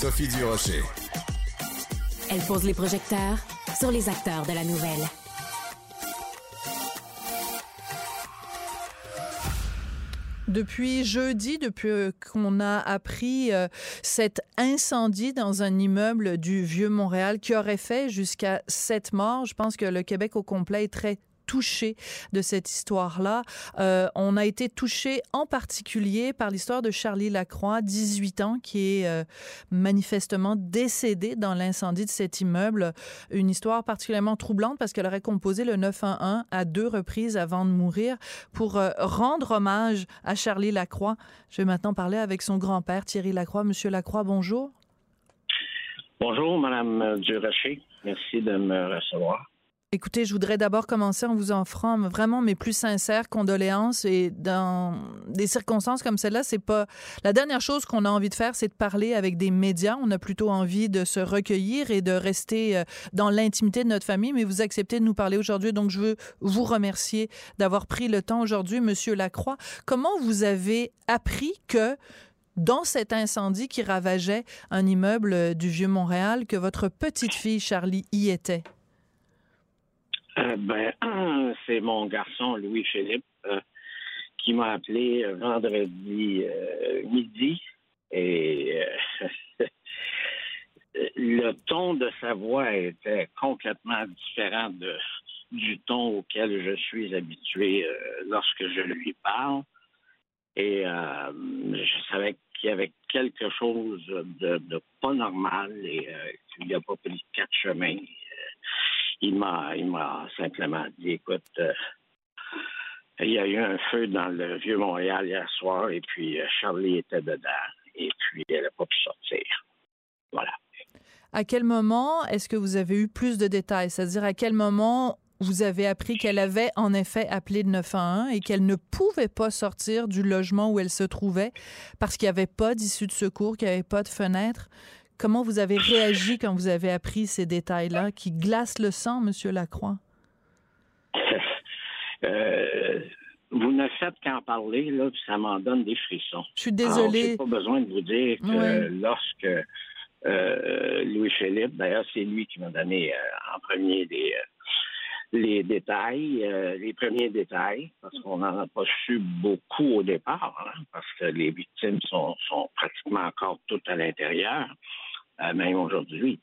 Sophie Durocher. Elle pose les projecteurs sur les acteurs de la nouvelle. Depuis jeudi, depuis euh, qu'on a appris euh, cet incendie dans un immeuble du Vieux-Montréal qui aurait fait jusqu'à sept morts, je pense que le Québec au complet est très touché de cette histoire-là. Euh, on a été touché en particulier par l'histoire de Charlie Lacroix, 18 ans, qui est euh, manifestement décédé dans l'incendie de cet immeuble. Une histoire particulièrement troublante parce qu'elle aurait composé le 911 à deux reprises avant de mourir pour euh, rendre hommage à Charlie Lacroix. Je vais maintenant parler avec son grand-père, Thierry Lacroix. Monsieur Lacroix, bonjour. Bonjour, Madame Durocher. Merci de me recevoir. Écoutez, je voudrais d'abord commencer en vous offrant vraiment mes plus sincères condoléances et dans des circonstances comme celle-là, c'est pas la dernière chose qu'on a envie de faire, c'est de parler avec des médias. On a plutôt envie de se recueillir et de rester euh, dans l'intimité de notre famille, mais vous acceptez de nous parler aujourd'hui, donc je veux vous remercier d'avoir pris le temps aujourd'hui, Monsieur Lacroix. Comment vous avez appris que dans cet incendie qui ravageait un immeuble du Vieux-Montréal, que votre petite fille Charlie y était? Euh, ben, c'est mon garçon Louis-Philippe euh, qui m'a appelé euh, vendredi midi et le ton de sa voix était complètement différent du ton auquel je suis habitué lorsque je lui parle. Et je savais qu'il y avait quelque chose de, de pas normal et qu'il n'a pas pris quatre chemins il m'a, il m'a simplement dit, écoute, euh, il y a eu un feu dans le vieux Montréal hier soir et puis euh, Charlie était dedans et puis elle n'a pas pu sortir. Voilà. À quel moment est-ce que vous avez eu plus de détails? C'est-à-dire à quel moment vous avez appris qu'elle avait en effet appelé le 911 et qu'elle ne pouvait pas sortir du logement où elle se trouvait parce qu'il n'y avait pas d'issue de secours, qu'il n'y avait pas de fenêtre? Comment vous avez réagi quand vous avez appris ces détails-là qui glacent le sang, Monsieur Lacroix? Euh, vous ne faites qu'en parler, là, ça m'en donne des frissons. Je suis désolée. n'ai pas besoin de vous dire que lorsque euh, Louis-Philippe, d'ailleurs, c'est lui qui m'a donné euh, en premier des, les détails, les premiers détails, parce qu'on n'en a pas su beaucoup au départ, hein, parce que les victimes sont, sont pratiquement encore toutes à l'intérieur. Euh, même aujourd'hui.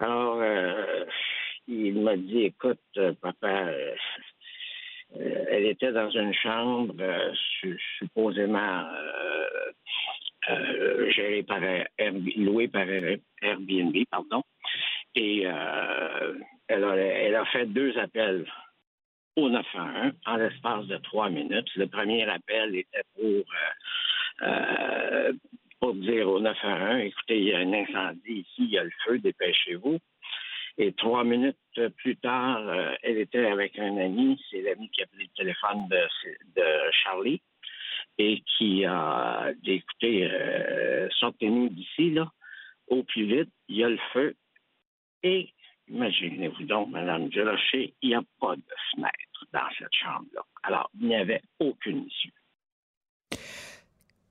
Alors, euh, il m'a dit, écoute, euh, papa, elle était dans une chambre supposément gérée par louée par Airbnb, pardon, et elle, a, elle a fait deux appels au 911 en l'espace de trois minutes. Le premier appel était pour pour dire au 911, écoutez, il y a un incendie ici, il y a le feu, dépêchez-vous. Et trois minutes plus tard, euh, elle était avec un ami, c'est l'ami qui a pris le téléphone de, Charlie et qui a dit, écoutez, euh, sortez-nous d'ici, là, au plus vite, il y a le feu. Et imaginez-vous donc, Madame Durocher, il n'y a pas de fenêtre dans cette chambre-là. Alors, il n'y avait aucune issue.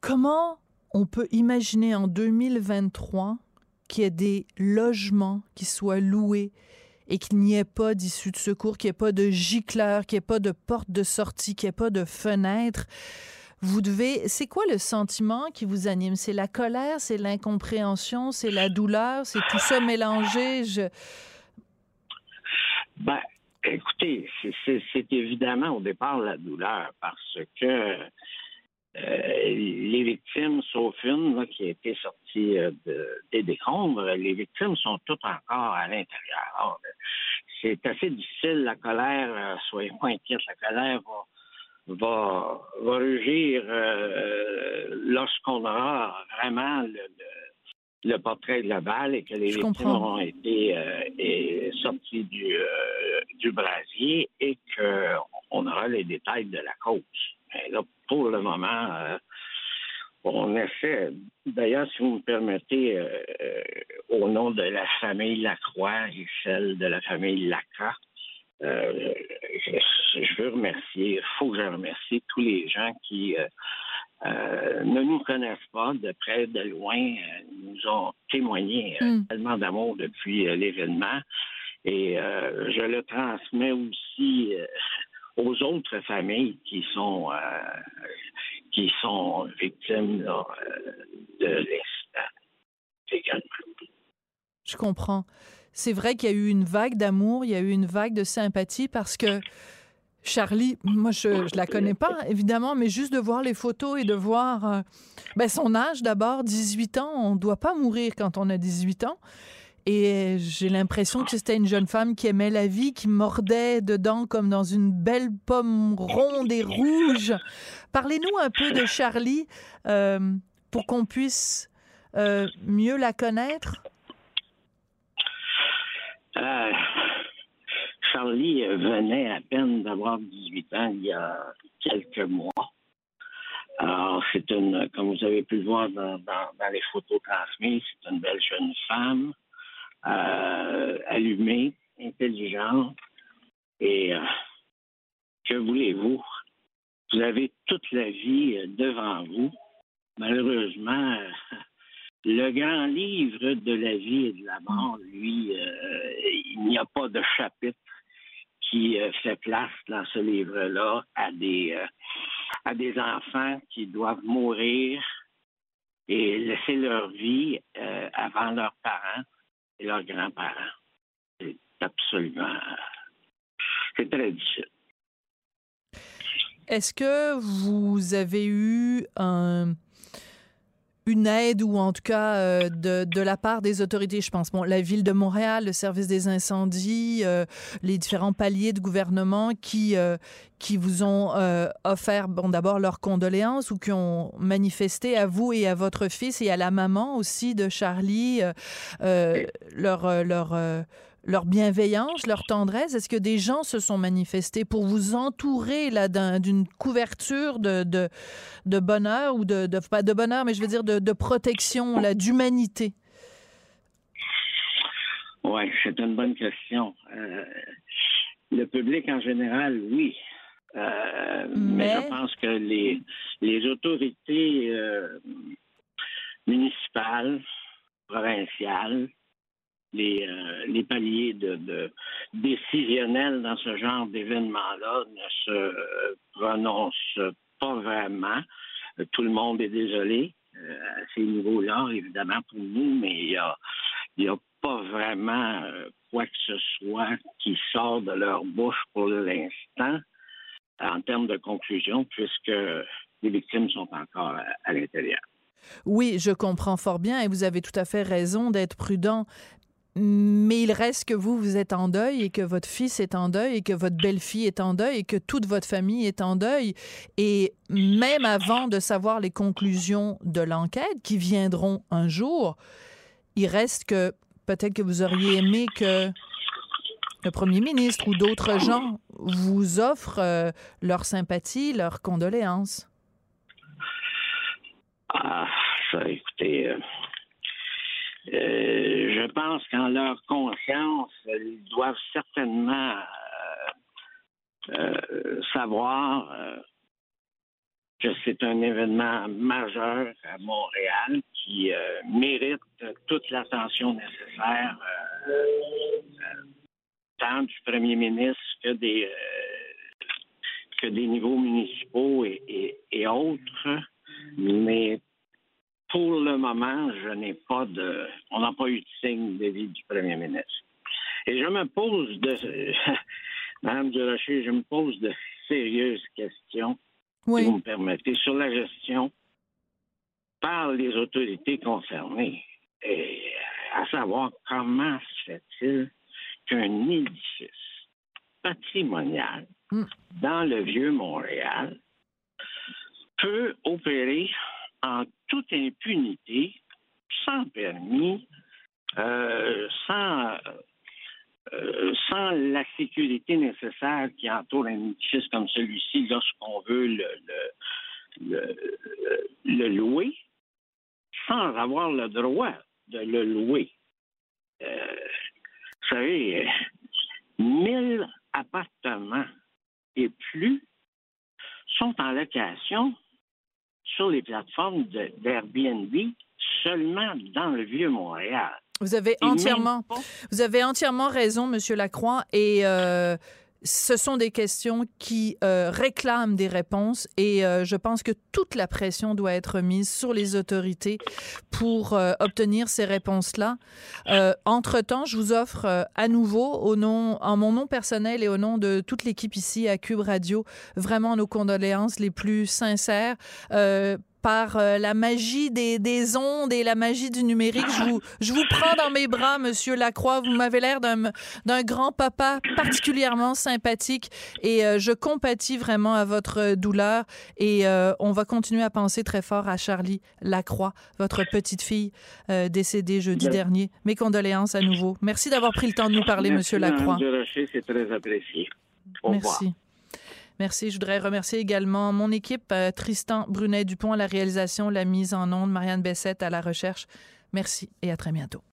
Comment on peut imaginer en 2023 qu'il y ait des logements qui soient loués et qu'il n'y ait pas d'issue de secours, qu'il n'y ait pas de gicleur, qu'il n'y ait pas de porte de sortie, qu'il n'y ait pas de fenêtre. Vous devez. C'est quoi le sentiment qui vous anime? C'est la colère, c'est l'incompréhension, c'est la douleur, c'est tout ça mélangé? Je... Ben, écoutez, c'est évidemment au départ la douleur parce que les victimes, sauf une qui a été sortie euh, des décombres, les victimes sont toutes encore à l'intérieur. C'est assez difficile, la colère, euh, soyez moins inquiète, la colère va, va, va rugir lorsqu'on aura vraiment le, le, portrait global et que les victimes auront été sorties du, du brasier et qu'on aura les détails de la cause. Pour le moment, euh, on essaie. D'ailleurs, si vous me permettez, euh, euh, au nom de la famille Lacroix et celle de la famille Lacroix, je, veux remercier, il faut que je remercie tous les gens qui ne nous connaissent pas de près, de loin, nous ont témoigné hmm. tellement d'amour depuis l'événement. Et je le transmets aussi aux autres familles qui sont qui sont victimes de l'incident. Je comprends. C'est vrai qu'il y a eu une vague d'amour, il y a eu une vague de sympathie parce que Charlie, moi, je ne la connais pas, évidemment, mais juste de voir les photos et de voir euh, ben, son âge d'abord, 18 ans, on ne doit pas mourir quand on a 18 ans. Et j'ai l'impression que c'était une jeune femme qui aimait la vie, qui mordait dedans comme dans une belle pomme ronde et rouge. Parlez-nous un peu de Charlie euh, pour qu'on puisse euh, mieux la connaître. Euh, Charlie venait à peine d'avoir 18 ans il y a quelques mois. Alors, c'est une, comme vous avez pu le voir dans, les photos transmises, c'est une belle jeune femme, euh, allumée, intelligente. Et euh, que voulez-vous? Vous avez toute la vie devant vous. Malheureusement, le grand livre de la vie et de la mort, lui, euh, il n'y a pas de chapitre qui euh, fait place dans ce livre-là à des euh, à des enfants qui doivent mourir et laisser leur vie avant leurs parents et leurs grands-parents. C'est absolument c'est très difficile. Est-ce que vous avez eu un une aide ou en tout cas euh, de, de, la part des autorités, je pense, bon, la ville de Montréal, le service des incendies, euh, les différents paliers de gouvernement qui, euh, qui vous ont offert, bon, d'abord leurs condoléances ou qui ont manifesté à vous et à votre fils et à la maman aussi de Charlie leur, leur leur bienveillance, leur tendresse? Est-ce que des gens se sont manifestés pour vous entourer là d'une couverture de, de, bonheur ou de, pas de bonheur, mais je veux dire de, protection, là, d'humanité? Oui, c'est une bonne question. Euh, le public en général, oui. Euh, mais... je pense que les, les autorités euh, municipales, provinciales, les, euh, les paliers décisionnels dans ce genre d'événement-là ne se euh, prononcent pas vraiment. Tout le monde est désolé euh, à ces niveaux-là, évidemment, pour nous, mais il n'y a, a pas vraiment quoi que ce soit qui sort de leur bouche pour l'instant en termes de conclusion, puisque les victimes sont encore à l'intérieur. Oui, je comprends fort bien et vous avez tout à fait raison d'être prudent mais il reste que vous, vous êtes en deuil et que votre fils est en deuil et que votre belle-fille est en deuil et que toute votre famille est en deuil. Et même avant de savoir les conclusions de l'enquête qui viendront un jour, il reste que peut-être que vous auriez aimé que le premier ministre ou d'autres gens vous offrent euh, leur sympathie, leur condoléances. Ah, ça, écoutez, euh, je pense qu'en leur conscience, ils doivent certainement euh, euh, savoir que c'est un événement majeur à Montréal qui mérite toute l'attention nécessaire, tant du premier ministre que des que des niveaux municipaux et, et autres. Mais le moment, je n'ai pas de. On n'a pas eu de signe de vie du premier ministre. Et je me pose de. Madame Durocher, je me pose de sérieuses questions, si vous me permettez, sur la gestion par les autorités concernées. Et à savoir comment se fait-il qu'un édifice patrimonial hmm. dans le vieux Montréal peut opérer en impunité, sans permis, euh, sans, euh, sans la sécurité nécessaire qui entoure un édifice comme celui-ci lorsqu'on veut le, louer, sans avoir le droit de le louer. Euh, vous savez, 1000 appartements et plus sont en location sur les plateformes d'Airbnb seulement dans le vieux Montréal. Vous avez entièrement, vous avez entièrement raison, Monsieur Lacroix, et euh, ce sont des questions qui euh, réclament des réponses et euh, je pense que toute la pression doit être mise sur les autorités pour euh, obtenir ces réponses-là. Entre-temps, je vous offre à nouveau, au nom, en mon nom personnel et au nom de toute l'équipe ici à Cube Radio, vraiment nos condoléances les plus sincères par euh, la magie des, des, ondes et la magie du numérique. Je vous, je vous prends dans mes bras, Monsieur Lacroix. Vous m'avez l'air d'un, grand papa particulièrement sympathique et euh, je compatis vraiment à votre douleur. Et euh, on va continuer à penser très fort à Charlie Lacroix, votre petite fille décédée jeudi dernier. Mes condoléances à nouveau. Merci d'avoir pris le temps de nous parler, Monsieur Lacroix. C'est très apprécié. Merci. Merci. Je voudrais remercier également mon équipe, euh, Tristan Brunet-Dupont à la réalisation, la mise en onde, Marianne Bessette à la recherche. Merci et à très bientôt.